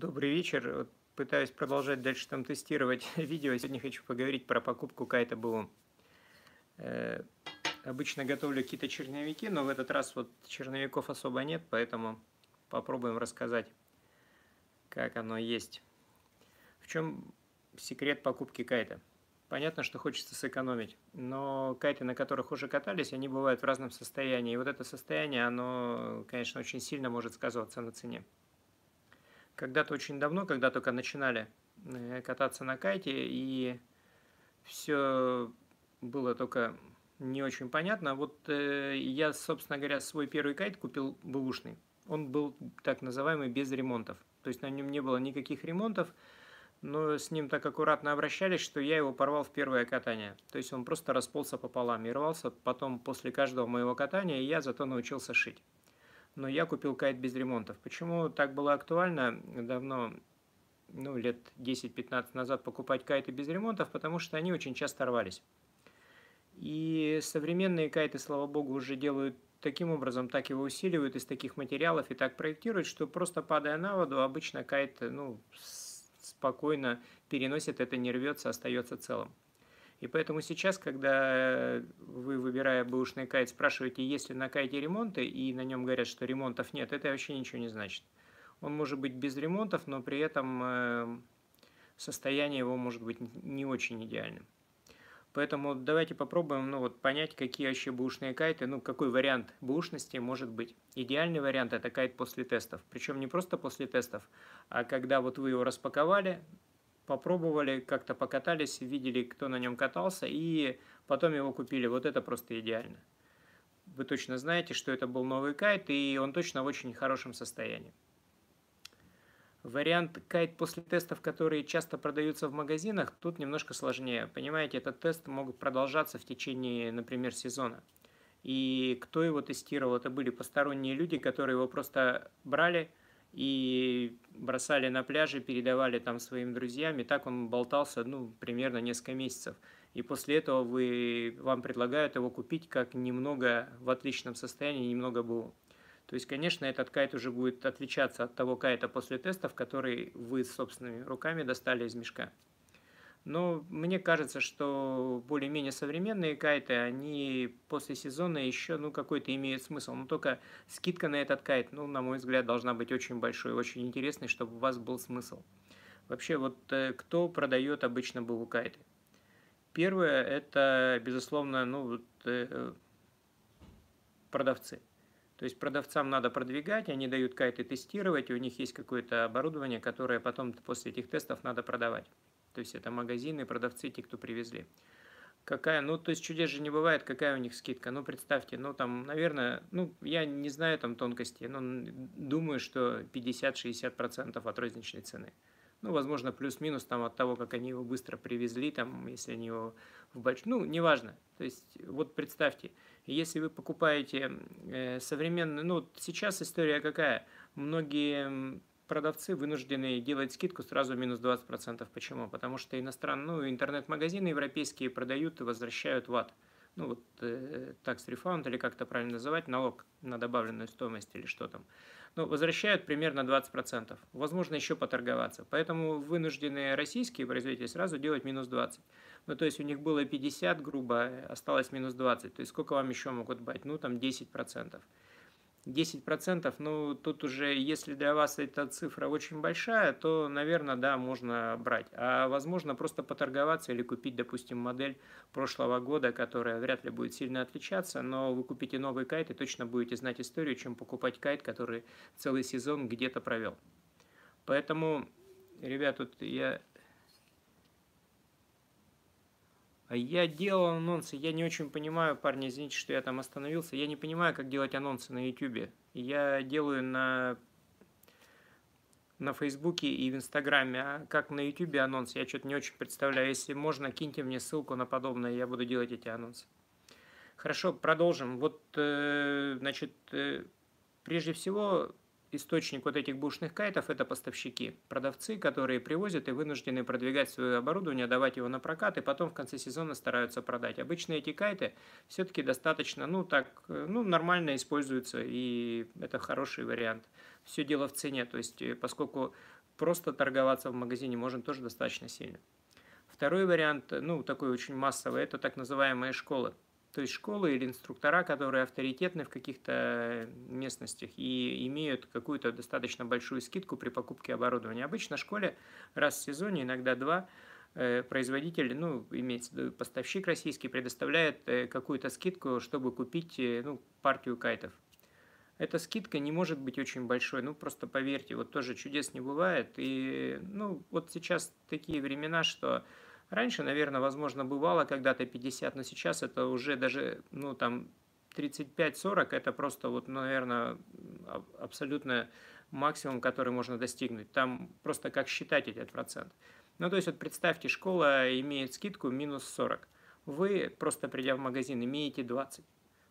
Добрый вечер. Пытаюсь продолжать дальше там тестировать видео. Сегодня хочу поговорить про покупку кайта БУ. Э, обычно готовлю какие-то черновики, но в этот раз вот черновиков особо нет, поэтому попробуем рассказать, как оно есть. В чем секрет покупки кайта? Понятно, что хочется сэкономить, но кайты, на которых уже катались, они бывают в разном состоянии. И вот это состояние, оно, конечно, очень сильно может сказываться на цене. Когда-то очень давно, когда только начинали э, кататься на кайте, и все было только не очень понятно. Вот э, я, собственно говоря, свой первый кайт купил бэушный. Он был так называемый без ремонтов. То есть на нем не было никаких ремонтов, но с ним так аккуратно обращались, что я его порвал в первое катание. То есть он просто расползся пополам и рвался потом после каждого моего катания, и я зато научился шить. Но я купил кайт без ремонтов. Почему так было актуально давно, ну, лет 10-15 назад покупать кайты без ремонтов? Потому что они очень часто рвались. И современные кайты, слава богу, уже делают таким образом, так его усиливают из таких материалов и так проектируют, что просто падая на воду, обычно кайт, ну, спокойно переносит это, не рвется, остается целым. И поэтому сейчас, когда вы, выбирая бэушный кайт, спрашиваете, есть ли на кайте ремонты, и на нем говорят, что ремонтов нет, это вообще ничего не значит. Он может быть без ремонтов, но при этом э, состояние его может быть не очень идеальным. Поэтому давайте попробуем ну, вот, понять, какие вообще бэушные кайты, ну, какой вариант бэушности может быть. Идеальный вариант – это кайт после тестов. Причем не просто после тестов, а когда вот вы его распаковали, попробовали, как-то покатались, видели, кто на нем катался, и потом его купили. Вот это просто идеально. Вы точно знаете, что это был новый кайт, и он точно в очень хорошем состоянии. Вариант кайт после тестов, которые часто продаются в магазинах, тут немножко сложнее. Понимаете, этот тест могут продолжаться в течение, например, сезона. И кто его тестировал, это были посторонние люди, которые его просто брали и бросали на пляже, передавали там своим друзьям, и так он болтался, ну, примерно несколько месяцев. И после этого вы, вам предлагают его купить как немного в отличном состоянии, немного БУ. То есть, конечно, этот кайт уже будет отличаться от того кайта после тестов, который вы собственными руками достали из мешка. Но мне кажется, что более-менее современные кайты, они после сезона еще ну, какой-то имеют смысл. Но только скидка на этот кайт, ну, на мой взгляд, должна быть очень большой, очень интересной, чтобы у вас был смысл. Вообще, вот э, кто продает обычно БУ кайты? Первое, это, безусловно, ну, вот, э, продавцы. То есть продавцам надо продвигать, они дают кайты тестировать, и у них есть какое-то оборудование, которое потом после этих тестов надо продавать. То есть это магазины, продавцы, те, кто привезли. Какая, ну, то есть чудес же не бывает, какая у них скидка. Ну, представьте, ну, там, наверное, ну, я не знаю там тонкости, но думаю, что 50-60% от розничной цены. Ну, возможно, плюс-минус там от того, как они его быстро привезли, там, если они его в большой... Ну, неважно. То есть, вот представьте, если вы покупаете э, современный... Ну, сейчас история какая? Многие продавцы вынуждены делать скидку сразу минус 20%. Почему? Потому что иностранные, ну, интернет-магазины европейские продают и возвращают ват. Ну, вот э, tax refund, или как это правильно называть, налог на добавленную стоимость или что там. Ну, возвращают примерно 20%. Возможно, еще поторговаться. Поэтому вынуждены российские производители сразу делать минус 20%. Ну, то есть у них было 50, грубо, осталось минус 20. То есть сколько вам еще могут быть? Ну, там 10%. 10%, ну, тут уже, если для вас эта цифра очень большая, то, наверное, да, можно брать. А, возможно, просто поторговаться или купить, допустим, модель прошлого года, которая вряд ли будет сильно отличаться, но вы купите новый кайт и точно будете знать историю, чем покупать кайт, который целый сезон где-то провел. Поэтому, ребят, тут я А я делал анонсы, я не очень понимаю, парни, извините, что я там остановился, я не понимаю, как делать анонсы на YouTube. Я делаю на, на Фейсбуке и в Инстаграме, а как на YouTube анонс, я что-то не очень представляю. Если можно, киньте мне ссылку на подобное, я буду делать эти анонсы. Хорошо, продолжим. Вот, э, значит, э, прежде всего, источник вот этих бушных кайтов – это поставщики, продавцы, которые привозят и вынуждены продвигать свое оборудование, давать его на прокат, и потом в конце сезона стараются продать. Обычно эти кайты все-таки достаточно, ну так, ну нормально используются, и это хороший вариант. Все дело в цене, то есть э, поскольку просто торговаться в магазине можно тоже достаточно сильно. Второй вариант, ну, такой очень массовый, это так называемые школы. То есть школы или инструктора, которые авторитетны в каких-то местностях и имеют какую-то достаточно большую скидку при покупке оборудования. Обычно в школе раз в сезоне, иногда два, э, производитель, ну, имеется в виду поставщик российский, предоставляет э, какую-то скидку, чтобы купить э, ну, партию кайтов. Эта скидка не может быть очень большой, ну просто поверьте, вот тоже чудес не бывает. И ну вот сейчас такие времена, что Раньше, наверное, возможно, бывало когда-то 50, но сейчас это уже даже, ну, там, 35-40, это просто, вот, наверное, абсолютно максимум, который можно достигнуть. Там просто как считать этот процент. Ну, то есть, вот представьте, школа имеет скидку минус 40. Вы, просто придя в магазин, имеете 20.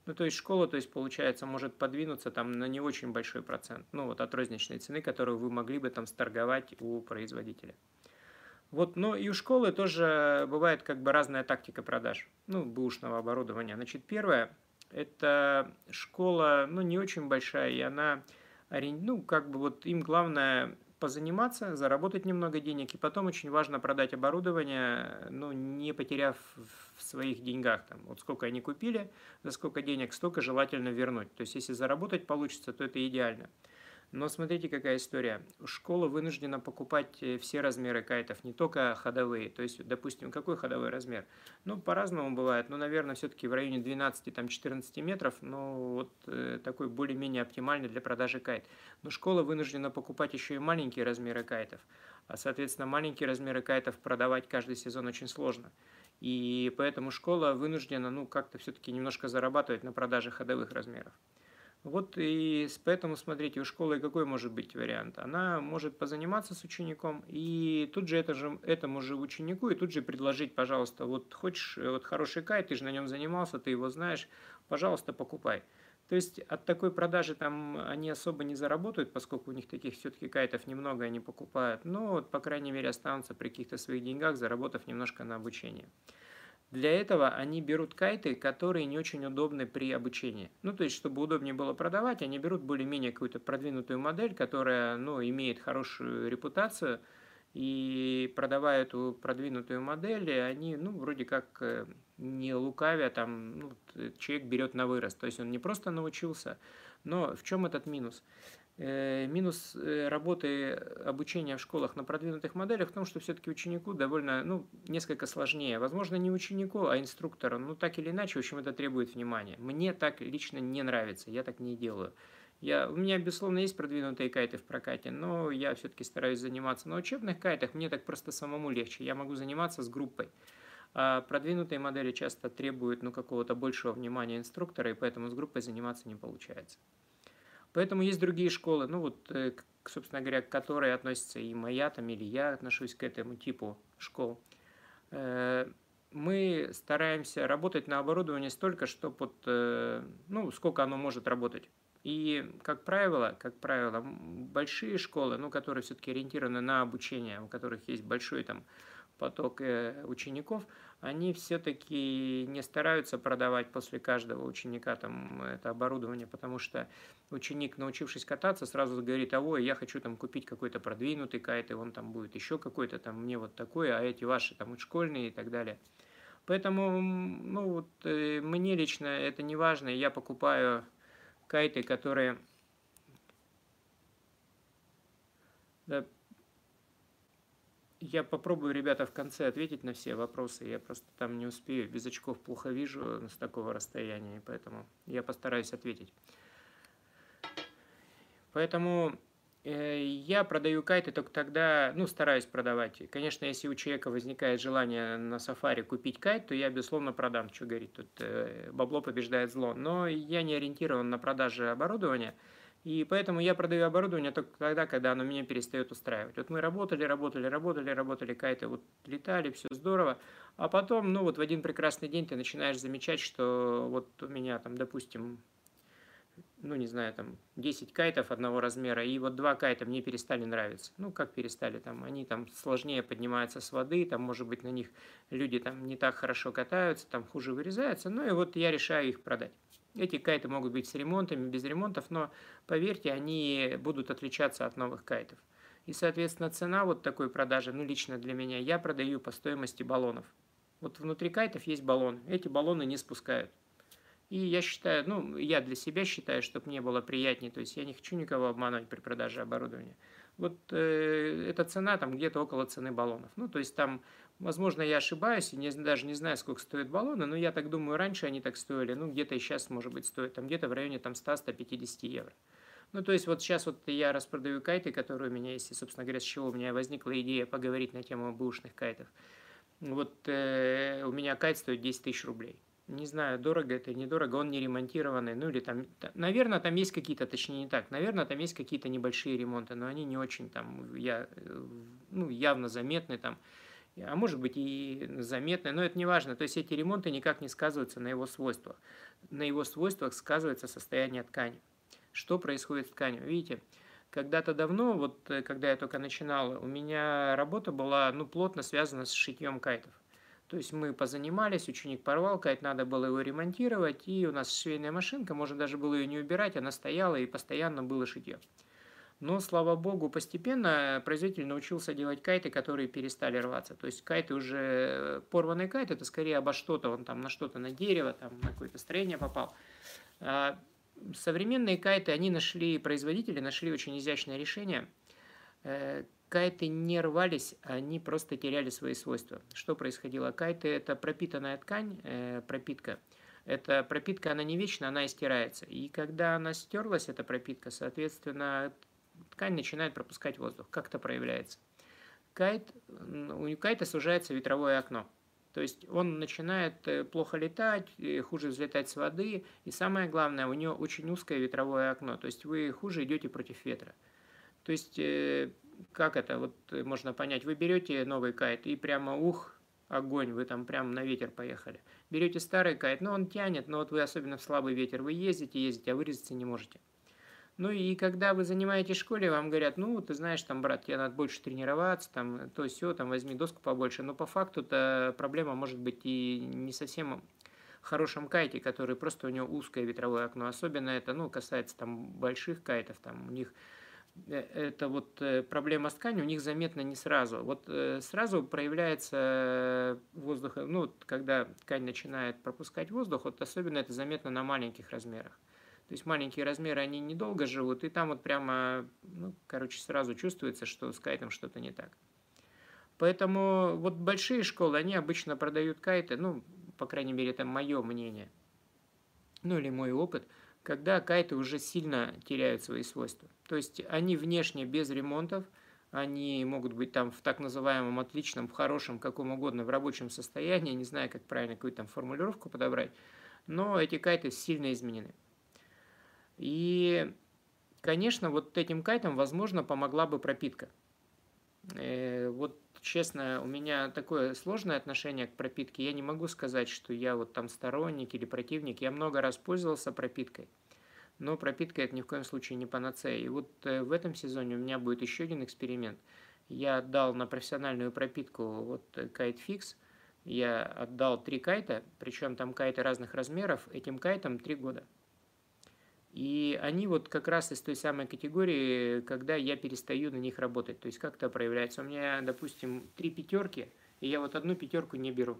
Ну, то есть, школа, то есть, получается, может подвинуться там на не очень большой процент. Ну, вот от розничной цены, которую вы могли бы там сторговать у производителя. Вот, но и у школы тоже бывает как бы разная тактика продаж, ну, бэушного оборудования. Значит, первое, это школа, ну, не очень большая, и она, ну, как бы вот им главное позаниматься, заработать немного денег, и потом очень важно продать оборудование, ну, не потеряв в своих деньгах, там, вот сколько они купили, за сколько денег, столько желательно вернуть. То есть, если заработать получится, то это идеально. Но смотрите, какая история. Школа вынуждена покупать э, все размеры кайтов, не только ходовые. То есть, допустим, какой ходовой размер? Ну, по-разному бывает. Но, наверное, все-таки в районе 12-14 метров, ну, вот э, такой более-менее оптимальный для продажи кайт. Но школа вынуждена покупать еще и маленькие размеры кайтов. А, соответственно, маленькие размеры кайтов продавать каждый сезон очень сложно. И поэтому школа вынуждена, ну, как-то все-таки немножко зарабатывать на продаже ходовых размеров. Вот и поэтому, смотрите, у школы какой может быть вариант? Она может позаниматься с учеником и тут же, это же этому же ученику и тут же предложить, пожалуйста, вот хочешь вот хороший кайт, ты же на нем занимался, ты его знаешь, пожалуйста, покупай. То есть от такой продажи там они особо не заработают, поскольку у них таких все-таки кайтов немного они покупают. Но вот, по крайней мере, останутся при каких-то своих деньгах, заработав немножко на обучение. Для этого они берут кайты, которые не очень удобны при обучении. Ну, то есть, чтобы удобнее было продавать, они берут более-менее какую-то продвинутую модель, которая, ну, имеет хорошую репутацию, и продавая эту продвинутую модель, они, ну, вроде как э, не лукавя, там, ну, человек берет на вырост. То есть, он не просто научился, но в чем этот минус? Э, минус э, работы обучения в школах на продвинутых моделях в том, что все-таки ученику довольно, ну, несколько сложнее. Возможно, не ученику, а инструктору. Ну, так или иначе, в общем, это требует внимания. Мне так лично не нравится, я так не делаю. Я, у меня, безусловно, есть продвинутые кайты в прокате, но я все-таки стараюсь заниматься на учебных кайтах. Мне так просто самому легче. Я могу заниматься с группой. А продвинутые модели часто требуют ну, какого-то большего внимания инструктора, и поэтому с группой заниматься не получается. Поэтому есть другие школы, ну вот, э, собственно говоря, к которой относится и моя там, или я отношусь к этому типу школ. Э, мы стараемся работать на оборудовании столько, чтобы вот, э, ну, сколько оно может работать. И, как правило, как правило, большие школы, ну, которые все-таки ориентированы на обучение, у которых есть большой там поток учеников, они все-таки не стараются продавать после каждого ученика там это оборудование, потому что ученик, научившись кататься, сразу говорит, а ой, я хочу там купить какой-то продвинутый кайт, и он там будет еще какой-то там, мне вот такой, а эти ваши там школьные и так далее. Поэтому, ну вот, э, мне лично это не важно, я покупаю кайты, которые... Да, я попробую, ребята, в конце ответить на все вопросы. Я просто там не успею, без очков плохо вижу с такого расстояния, поэтому я постараюсь ответить. Поэтому э, я продаю кайты только тогда, ну, стараюсь продавать. Конечно, если у человека возникает желание на сафари купить кайт, то я, безусловно, продам, что говорит, тут э, бабло побеждает зло. Но я не ориентирован на продажи оборудования – и поэтому я продаю оборудование только тогда, когда оно меня перестает устраивать. Вот мы работали, работали, работали, работали, кайты вот летали, все здорово. А потом, ну вот в один прекрасный день ты начинаешь замечать, что вот у меня там, допустим, ну не знаю, там 10 кайтов одного размера, и вот два кайта мне перестали нравиться. Ну как перестали, там они там сложнее поднимаются с воды, там может быть на них люди там не так хорошо катаются, там хуже вырезаются, ну и вот я решаю их продать. Эти кайты могут быть с ремонтами, без ремонтов, но поверьте, они будут отличаться от новых кайтов. И, соответственно, цена вот такой продажи, ну, лично для меня, я продаю по стоимости баллонов. Вот внутри кайтов есть баллоны. Эти баллоны не спускают. И я считаю, ну, я для себя считаю, чтобы мне было приятнее, то есть я не хочу никого обманывать при продаже оборудования. Вот э, эта цена там где-то около цены баллонов. Ну, то есть там, возможно, я ошибаюсь, и не, даже не знаю, сколько стоят баллоны, но я так думаю, раньше они так стоили, ну, где-то и сейчас, может быть, стоят там где-то в районе там 100-150 евро. Ну, то есть вот сейчас вот я распродаю кайты, которые у меня есть, и, собственно говоря, с чего у меня возникла идея поговорить на тему бэушных кайтов. Вот э, у меня кайт стоит 10 тысяч рублей. Не знаю, дорого это или недорого, он не ремонтированный, ну или там, наверное, там есть какие-то, точнее не так, наверное, там есть какие-то небольшие ремонты, но они не очень там, я, ну, явно заметны там, а может быть и заметны, но это не важно. То есть эти ремонты никак не сказываются на его свойствах. На его свойствах сказывается состояние ткани. Что происходит с тканью? Видите, когда-то давно, вот э, когда я только начинал, у меня работа была ну, плотно связана с шитьем кайтов. То есть мы позанимались, ученик порвал кайт, надо было его ремонтировать, и у нас швейная машинка, можно даже было ее не убирать, она стояла и постоянно было шитье. Но, слава богу, постепенно производитель научился делать кайты, которые перестали рваться. То есть кайты уже, э, порванный кайт, это скорее обо что-то, он там на что-то, на дерево, там на какое-то строение попал. А современные кайты, они нашли, производители нашли очень изящное решение. Кайты не рвались, они просто теряли свои свойства. Что происходило? Кайты – это пропитанная ткань, э, пропитка. Эта пропитка, она не вечна, она истирается. И когда она стерлась, эта пропитка, соответственно, ткань начинает пропускать воздух. Как это проявляется? Кайт, у кайта сужается ветровое окно. То есть он начинает э, плохо летать, э, хуже взлетать с воды, и самое главное, у него очень узкое ветровое окно, то есть вы хуже идете против ветра. То есть, э, как это вот можно понять, вы берете новый кайт и прямо ух, огонь, вы там прямо на ветер поехали. Берете старый кайт, но он тянет, но вот вы особенно в слабый ветер, вы ездите, ездите, а вырезаться не можете. Ну и когда вы занимаетесь школе, вам говорят, ну, ты знаешь, там, брат, тебе надо больше тренироваться, там, то все, там, возьми доску побольше. Но по факту-то проблема может быть и не совсем хорошем кайте, который просто у него узкое ветровое окно. Особенно это, ну, касается там больших кайтов, там у них э, это вот э, проблема с тканью у них заметна не сразу. Вот э, сразу проявляется воздух, ну, когда ткань начинает пропускать воздух, вот особенно это заметно на маленьких размерах. То есть маленькие размеры, они недолго живут, и там вот прямо, ну, короче, сразу чувствуется, что с кайтом что-то не так. Поэтому вот большие школы, они обычно продают кайты, ну, по крайней мере, это мое мнение, ну или мой опыт, когда кайты уже сильно теряют свои свойства. То есть они внешне без ремонтов, они могут быть там в так называемом отличном, в хорошем, каком угодно, в рабочем состоянии, не знаю, как правильно какую-то там формулировку подобрать, но эти кайты сильно изменены. И, конечно, вот этим кайтам, возможно, помогла бы пропитка. Э, вот честно, у меня такое сложное отношение к пропитке. Я не могу сказать, что я вот там сторонник или противник. Я много раз пользовался пропиткой. Но пропитка это ни в коем случае не панацея. И вот э, в этом сезоне у меня будет еще один эксперимент. Я отдал на профессиональную пропитку вот э, кайт фикс. Я отдал три кайта, причем там кайты разных размеров. Этим кайтам три года. И они вот как раз из той самой категории, когда я перестаю на них работать. То есть как это проявляется? У меня, допустим, три пятерки, и я вот одну пятерку не беру.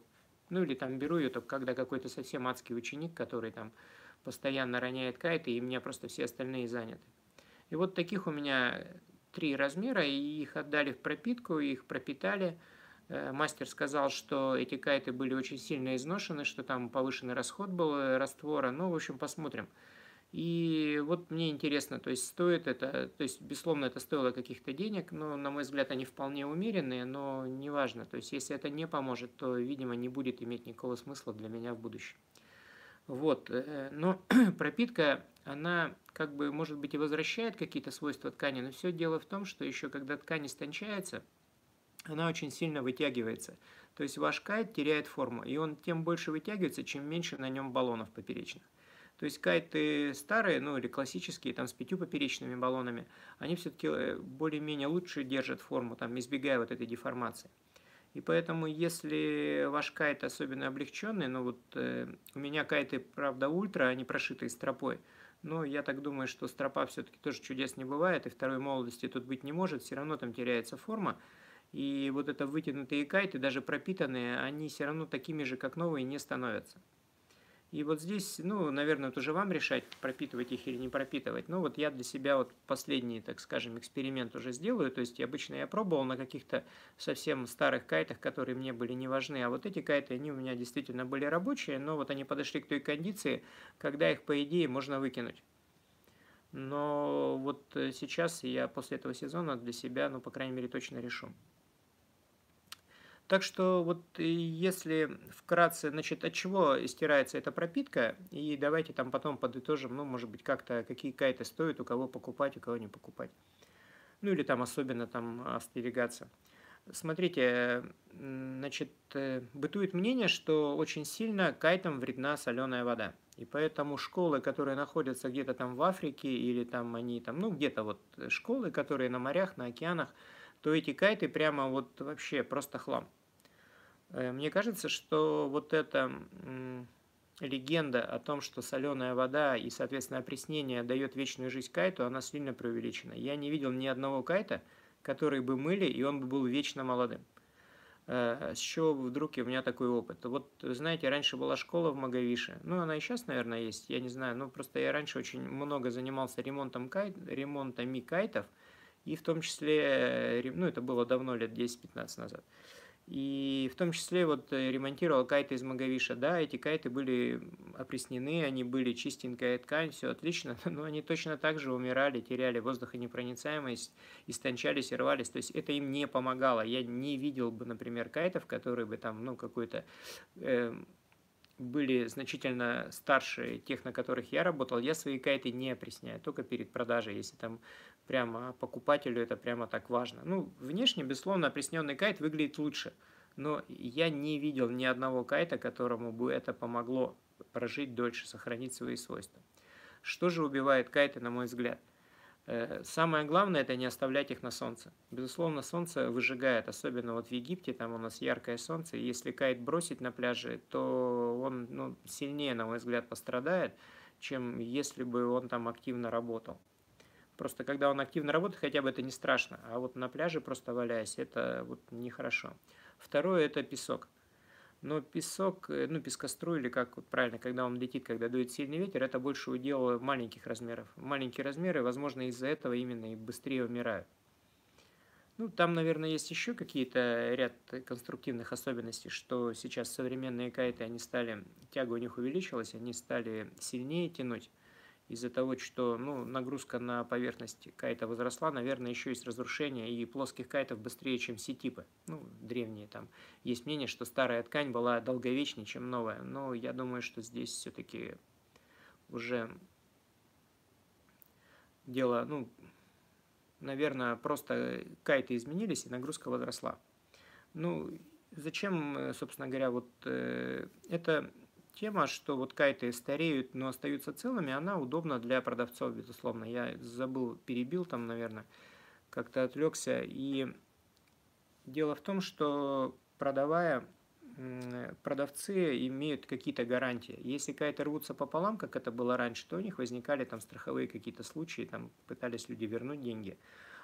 Ну или там беру ее только когда какой-то совсем адский ученик, который там постоянно роняет кайты, и у меня просто все остальные заняты. И вот таких у меня три размера, и их отдали в пропитку, их пропитали. Э, мастер сказал, что эти кайты были очень сильно изношены, что там повышенный расход был э, раствора. Ну, в общем, посмотрим. И вот мне интересно, то есть стоит это, то есть безусловно это стоило каких-то денег, но на мой взгляд они вполне умеренные, но неважно, то есть если это не поможет, то, видимо, не будет иметь никакого смысла для меня в будущем. Вот, э, но пропитка, она как бы, может быть, и возвращает какие-то свойства ткани, но все дело в том, что еще когда ткань истончается, она очень сильно вытягивается. То есть ваш кайт теряет форму, и он тем больше вытягивается, чем меньше на нем баллонов поперечных. То есть кайты старые, ну или классические, там с пятью поперечными баллонами, они все-таки э, более-менее лучше держат форму, там избегая вот этой деформации. И поэтому, если ваш кайт особенно облегченный, ну вот э, у меня кайты, правда, ультра, они прошитые стропой, Но я так думаю, что стропа все-таки тоже чудес не бывает, и второй молодости тут быть не может, все равно там теряется форма. И вот это вытянутые кайты, даже пропитанные, они все равно такими же, как новые, не становятся. И вот здесь, ну, наверное, это уже вам решать, пропитывать их или не пропитывать. Ну, вот я для себя вот последний, так скажем, эксперимент уже сделаю. То есть, обычно я пробовал на каких-то совсем старых кайтах, которые мне были не важны. А вот эти кайты, они у меня действительно были рабочие, но вот они подошли к той кондиции, когда их, по идее, можно выкинуть. Но вот э, сейчас я после этого сезона для себя, ну, по крайней мере, точно решу. Так что вот если вкратце, значит, от чего стирается эта пропитка, и давайте там потом подытожим, ну, может быть, как-то, какие кайты стоят, у кого покупать, у кого не покупать. Ну, или там особенно там остерегаться. Смотрите, значит, э, бытует мнение, что очень сильно кайтам вредна соленая вода. И поэтому школы, которые находятся где-то там в Африке, или там они там, ну, где-то вот школы, которые на морях, на океанах, то эти кайты прямо вот вообще просто хлам. Э, мне кажется, что вот эта легенда о том, что соленая вода и, соответственно, опреснение дает вечную жизнь кайту, она сильно преувеличена. Я не видел ни одного кайта, который бы мыли, и он бы был вечно молодым. Э, с чего вдруг у меня такой опыт? Вот, знаете, раньше была школа в Магавише, ну, она и сейчас, наверное, есть, я не знаю, ну, просто я раньше очень много занимался ремонтом кайт, ремонтами кайтов, и в том числе, э, ну, это было давно, лет 10-15 назад, и в том числе вот э, ремонтировал кайты из Магавиша. Да, эти кайты были опреснены, они были чистенькая ткань, все отлично, но они точно так же умирали, теряли воздухонепроницаемость, истончались и рвались. То есть это им не помогало. Я не видел бы, например, кайтов, которые бы там, ну, какой-то... Э, были значительно старше тех, на которых я работал, я свои кайты не опресняю, только перед продажей, если там прямо покупателю это прямо так важно. Ну, внешне, безусловно, опресненный кайт выглядит лучше, но я не видел ни одного кайта, которому бы это помогло прожить дольше, сохранить свои свойства. Что же убивает кайты, на мой взгляд? Э, самое главное – это не оставлять их на солнце. Безусловно, солнце выжигает, особенно вот в Египте, там у нас яркое солнце, если кайт бросить на пляже, то он ну, сильнее, на мой взгляд, пострадает, чем если бы он там активно работал. Просто когда он активно работает, хотя бы это не страшно. А вот на пляже просто валяясь, это вот нехорошо. Второе – это песок. Но песок, э, ну, пескоструй, или как вот правильно, когда он летит, когда дует сильный ветер, это больше удел маленьких размеров. Маленькие размеры, возможно, из-за этого именно и быстрее умирают. Ну, там, наверное, есть еще какие-то ряд конструктивных особенностей, что сейчас современные кайты, они стали, тяга у них увеличилась, они стали сильнее тянуть из-за того, что ну, нагрузка на поверхность кайта возросла, наверное, еще есть разрушение и плоских кайтов быстрее, чем сетипы. Ну, древние там. Есть мнение, что старая ткань была долговечнее, чем новая. Но я думаю, что здесь все-таки уже дело, ну, наверное, просто кайты изменились и нагрузка возросла. Ну, зачем, собственно говоря, вот э, это тема, что вот кайты стареют, но остаются целыми, она удобна для продавцов, безусловно. Я забыл, перебил там, наверное, как-то отвлекся. И дело в том, что продавая, продавцы имеют какие-то гарантии. Если кайты рвутся пополам, как это было раньше, то у них возникали там страховые какие-то случаи, там пытались люди вернуть деньги.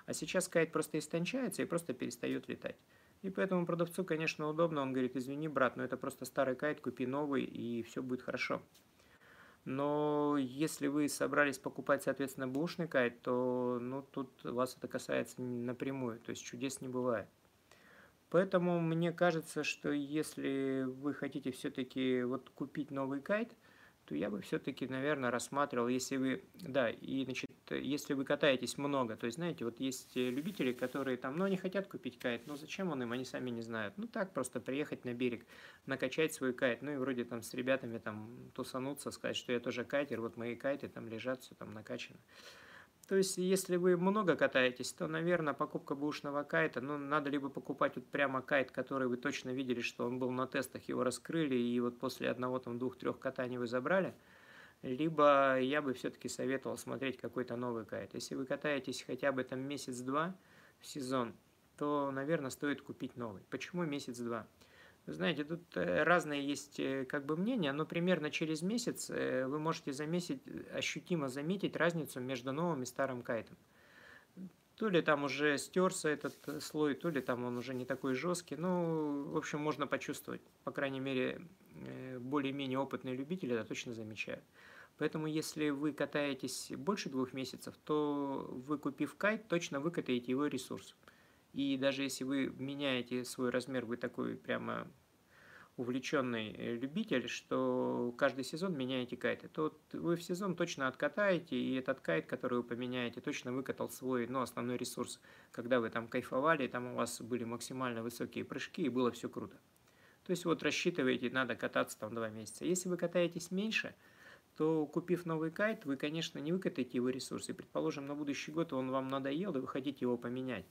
А сейчас кайт просто истончается и просто перестает летать. И поэтому продавцу, конечно, удобно. Он говорит, извини, брат, но это просто старый кайт, купи новый, и все будет хорошо. Но если вы собрались покупать, соответственно, бушный кайт, то ну, тут вас это касается напрямую, то есть чудес не бывает. Поэтому мне кажется, что если вы хотите все-таки вот купить новый кайт, то я бы все-таки, наверное, рассматривал, если вы, да, и, значит, если вы катаетесь много, то есть, знаете, вот есть любители, которые там, ну, они хотят купить кайт, но зачем он им, они сами не знают. Ну, так, просто приехать на берег, накачать свой кайт, ну, и вроде там с ребятами там тусануться, сказать, что я тоже кайтер, вот мои кайты там лежат, все там накачано. То есть, если вы много катаетесь, то, наверное, покупка бушного кайта, ну, надо либо покупать вот прямо кайт, который вы точно видели, что он был на тестах, его раскрыли, и вот после одного, там, двух-трех катаний вы забрали, либо я бы все-таки советовал смотреть какой-то новый кайт. Если вы катаетесь хотя бы там месяц-два в сезон, то, наверное, стоит купить новый. Почему месяц-два? Знаете, тут э, разные есть э, как бы мнения, но примерно через месяц э, вы можете заметить, ощутимо заметить разницу между новым и старым кайтом. То ли там уже стерся этот слой, то ли там он уже не такой жесткий. Ну, в общем, можно почувствовать. По крайней мере, более-менее опытные любители это точно замечают. Поэтому, если вы катаетесь больше двух месяцев, то вы, купив кайт, точно выкатаете его ресурс. И даже если вы меняете свой размер, вы такой прямо увлеченный э, любитель, что каждый сезон меняете кайты, то вы в сезон точно откатаете, и этот кайт, который вы поменяете, точно выкатал свой ну, основной ресурс, когда вы там кайфовали, там у вас были максимально высокие прыжки, и было все круто. То есть вот рассчитываете, надо кататься там два месяца. Если вы катаетесь меньше, то купив новый кайт, вы, конечно, не выкатаете его ресурсы. Предположим, на будущий год он вам надоел, и вы хотите его поменять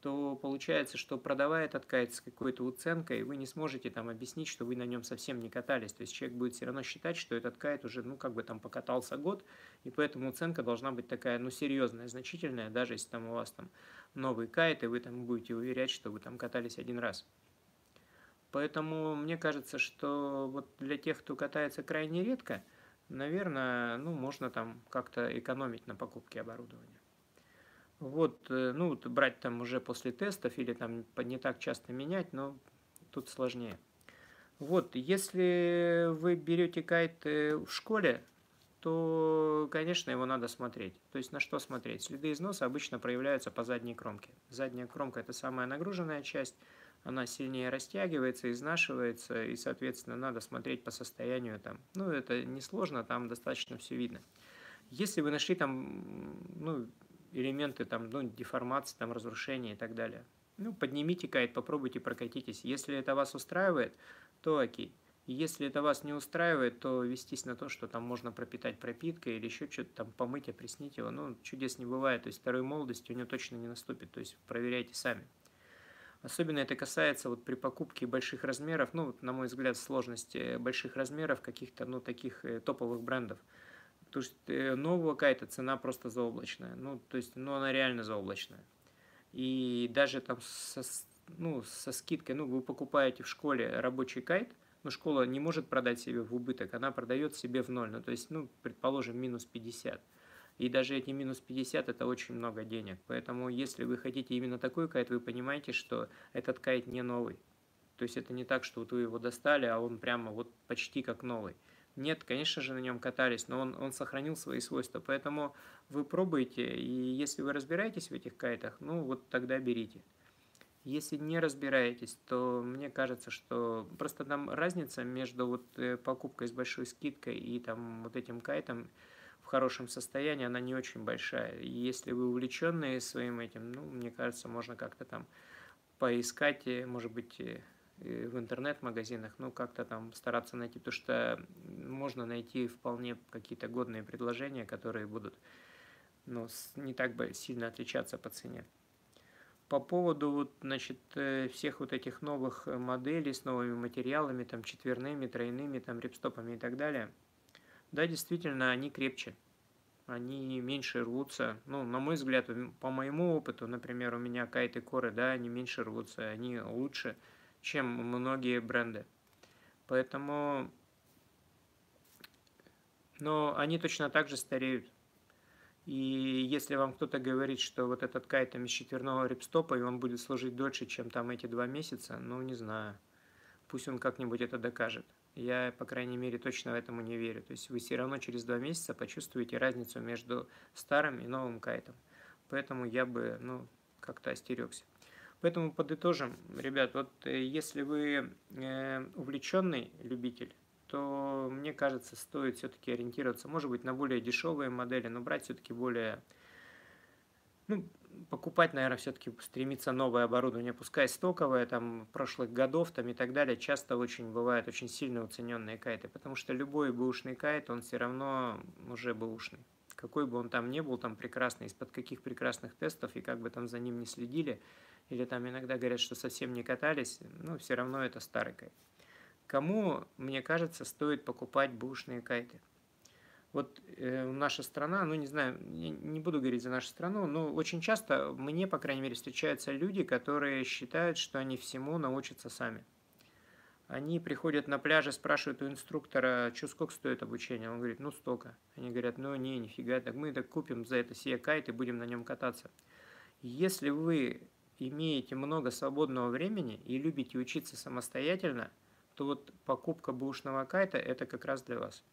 то получается, что продавая этот кайт с какой-то уценкой, вы не сможете там объяснить, что вы на нем совсем не катались. То есть человек будет все равно считать, что этот кайт уже, ну, как бы там покатался год, и поэтому уценка должна быть такая, ну, серьезная, значительная, даже если там у вас там новый кайт, и вы там будете уверять, что вы там катались один раз. Поэтому мне кажется, что вот для тех, кто катается крайне редко, наверное, ну, можно там как-то экономить на покупке оборудования. Вот, э, ну, брать там уже после тестов или там не так часто менять, но тут сложнее. Вот, если вы берете кайт э, в школе, то, конечно, его надо смотреть. То есть на что смотреть? Следы износа обычно проявляются по задней кромке. Задняя кромка – это самая нагруженная часть, она сильнее растягивается, изнашивается, и, соответственно, надо смотреть по состоянию там. Ну, это несложно, там достаточно все видно. Если вы нашли там, ну, элементы там, ну, деформации, там, разрушения и так далее. Ну, поднимите кайт, попробуйте прокатитесь. Если это вас устраивает, то окей. Если это вас не устраивает, то вестись на то, что там можно пропитать пропиткой или еще что-то там помыть, опреснить его. Ну, чудес не бывает. То есть второй молодости у него точно не наступит. То есть проверяйте сами. Особенно это касается вот при покупке больших размеров, ну, на мой взгляд, сложности больших размеров каких-то, ну, таких э, топовых брендов. Потому что э, нового кайта цена просто заоблачная. Ну, то есть, ну, она реально заоблачная. И даже там со, ну, со скидкой, ну, вы покупаете в школе рабочий кайт, но школа не может продать себе в убыток, она продает себе в ноль. Ну, то есть, ну, предположим, минус 50. И даже эти минус 50 это очень много денег. Поэтому, если вы хотите именно такой кайт, вы понимаете, что этот кайт не новый. То есть это не так, что вот вы его достали, а он прямо вот почти как новый. Нет, конечно же, на нем катались, но он, он сохранил свои свойства. Поэтому вы пробуете, и если вы разбираетесь в этих кайтах, ну вот тогда берите. Если не разбираетесь, то мне кажется, что просто там разница между вот э, покупкой с большой скидкой и там вот этим кайтом в хорошем состоянии, она не очень большая. И если вы увлеченные своим этим, ну, мне кажется, можно как-то там поискать, может быть, э, в интернет-магазинах, ну, как-то там стараться найти, потому что можно найти вполне какие-то годные предложения, которые будут ну, не так бы сильно отличаться по цене. По поводу вот, значит, э, всех вот этих новых моделей с новыми материалами, там, четверными, тройными, там, репстопами и так далее, да, действительно, они крепче, они меньше рвутся. Ну, на мой взгляд, по моему опыту, например, у меня кайты коры, да, они меньше рвутся, они лучше, чем многие бренды. Поэтому, но они точно так же стареют. И если вам кто-то говорит, что вот этот кайт там из четверного репстопа, и он будет служить дольше, чем там эти два месяца, ну, не знаю. Пусть он как-нибудь это докажет. Я, по крайней мере, точно в этому не верю. То есть вы все равно через два месяца почувствуете разницу между старым и новым кайтом. Поэтому я бы, ну, как-то остерегся. Поэтому подытожим, ребят, вот э, если вы э, увлеченный любитель, то мне кажется, стоит все-таки ориентироваться, может быть, на более дешевые модели, но брать все-таки более, ну, покупать, наверное, все-таки стремиться новое оборудование, пускай стоковое, там, прошлых годов, там, и так далее, часто очень бывают очень сильно уцененные кайты, потому что любой бэушный кайт, он все равно уже бэушный. Какой бы он там ни был, там, прекрасный, из-под каких прекрасных тестов, и как бы там за ним не следили, или там иногда говорят, что совсем не катались, ну, все равно это старый кайт. Кому, мне кажется, стоит покупать бушные кайты? Вот э, наша страна, ну не знаю, не, не буду говорить за нашу страну, но очень часто мне, по крайней мере, встречаются люди, которые считают, что они всему научатся сами. Они приходят на пляже, спрашивают у инструктора, что сколько стоит обучение. Он говорит, ну столько. Они говорят, ну не, нифига, так мы так купим за это себе кайт и будем на нем кататься. Если вы имеете много свободного времени и любите учиться самостоятельно, то вот покупка бушного кайта это как раз для вас.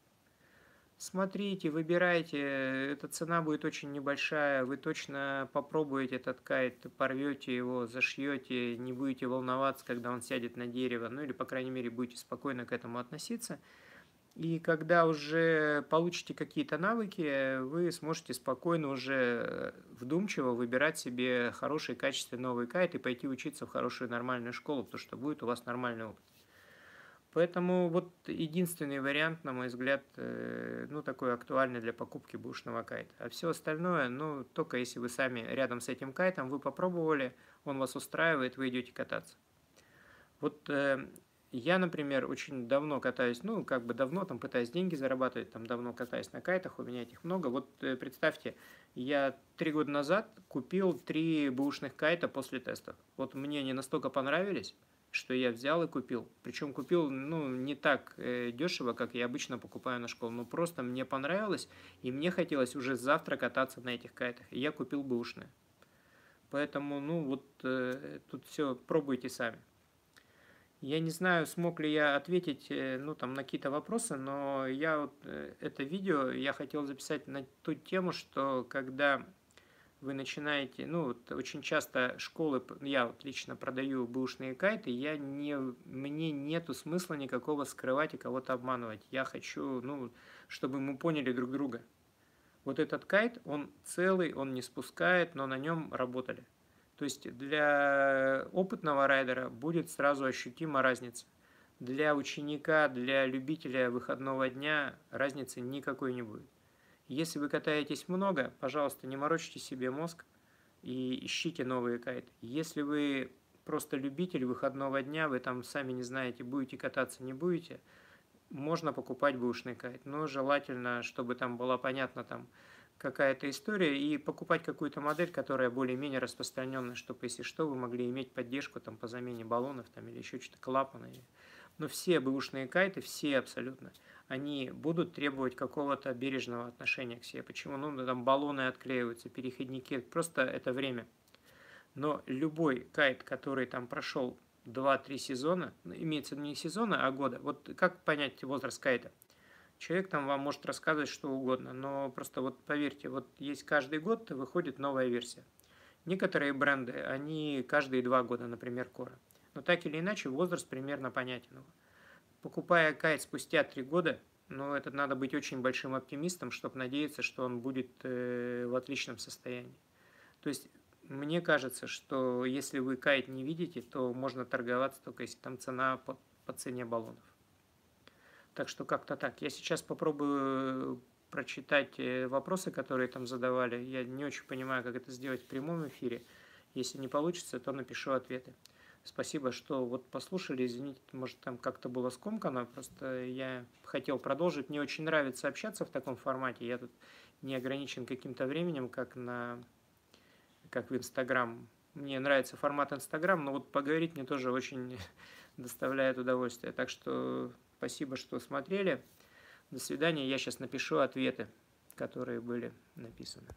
Смотрите, выбирайте, эта цена будет очень небольшая, вы точно попробуете этот кайт, порвете его, зашьете, не будете волноваться, когда он сядет на дерево, ну или, по крайней мере, будете спокойно к этому относиться. И когда уже получите какие-то навыки, вы сможете спокойно уже вдумчиво выбирать себе хороший, качественный новый кайт и пойти учиться в хорошую нормальную школу, потому что будет у вас нормальный опыт. Поэтому вот единственный вариант, на мой взгляд, э, ну, такой актуальный для покупки бушного кайта. А все остальное, ну, только если вы сами рядом с этим кайтом, вы попробовали, он вас устраивает, вы идете кататься. Вот э, я, например, очень давно катаюсь, ну, как бы давно, там, пытаюсь деньги зарабатывать, там, давно катаюсь на кайтах, у меня этих много. Вот э, представьте, я три года назад купил три бушных кайта после тестов. Вот мне они настолько понравились, что я взял и купил. Причем купил, ну, не так э, дешево, как я обычно покупаю на школу, но просто мне понравилось, и мне хотелось уже завтра кататься на этих кайтах. И я купил бэушные. Поэтому, ну, вот э, тут все пробуйте сами. Я не знаю, смог ли я ответить, э, ну, там, на какие-то вопросы, но я вот э, это видео я хотел записать на ту тему, что когда вы начинаете, ну, вот очень часто школы, я вот лично продаю бэушные кайты, я не, мне нету смысла никакого скрывать и кого-то обманывать. Я хочу, ну, чтобы мы поняли друг друга. Вот этот кайт, он целый, он не спускает, но на нем работали. То есть для опытного райдера будет сразу ощутима разница. Для ученика, для любителя выходного дня разницы никакой не будет. Если вы катаетесь много, пожалуйста, не морочите себе мозг и ищите новые кайты. Если вы просто любитель выходного дня, вы там сами не знаете, будете кататься, не будете, можно покупать бушный кайт. Но желательно, чтобы там была понятна там какая-то история и покупать какую-то модель, которая более-менее распространенная, чтобы, если что, вы могли иметь поддержку там по замене баллонов там, или еще что-то клапана. Но все бэушные кайты, все абсолютно, они будут требовать какого-то бережного отношения к себе. Почему? Ну, там баллоны отклеиваются, переходники, просто это время. Но любой кайт, который там прошел 2-3 сезона, ну, имеется не сезона, а года, вот как понять возраст кайта? Человек там вам может рассказывать что угодно, но просто вот поверьте, вот есть каждый год выходит новая версия. Некоторые бренды, они каждые два года, например, Кора. Но так или иначе, возраст примерно понятен покупая кайт спустя три года, ну, это надо быть очень большим оптимистом, чтобы надеяться, что он будет э, в отличном состоянии. То есть, мне кажется, что если вы кайт не видите, то можно торговаться только если там цена по, по цене баллонов. Так что как-то так. Я сейчас попробую прочитать э, вопросы, которые там задавали. Я не очень понимаю, как это сделать в прямом эфире. Если не получится, то напишу ответы. Спасибо, что вот послушали. Извините, может там как-то было скомкано. Просто я хотел продолжить. Мне очень нравится общаться в таком формате. Я тут не ограничен каким-то временем, как на как в Инстаграм. Мне нравится формат Инстаграм, но вот поговорить мне тоже очень доставляет удовольствие. Так что спасибо, что смотрели. До свидания. Я сейчас напишу ответы, которые были написаны.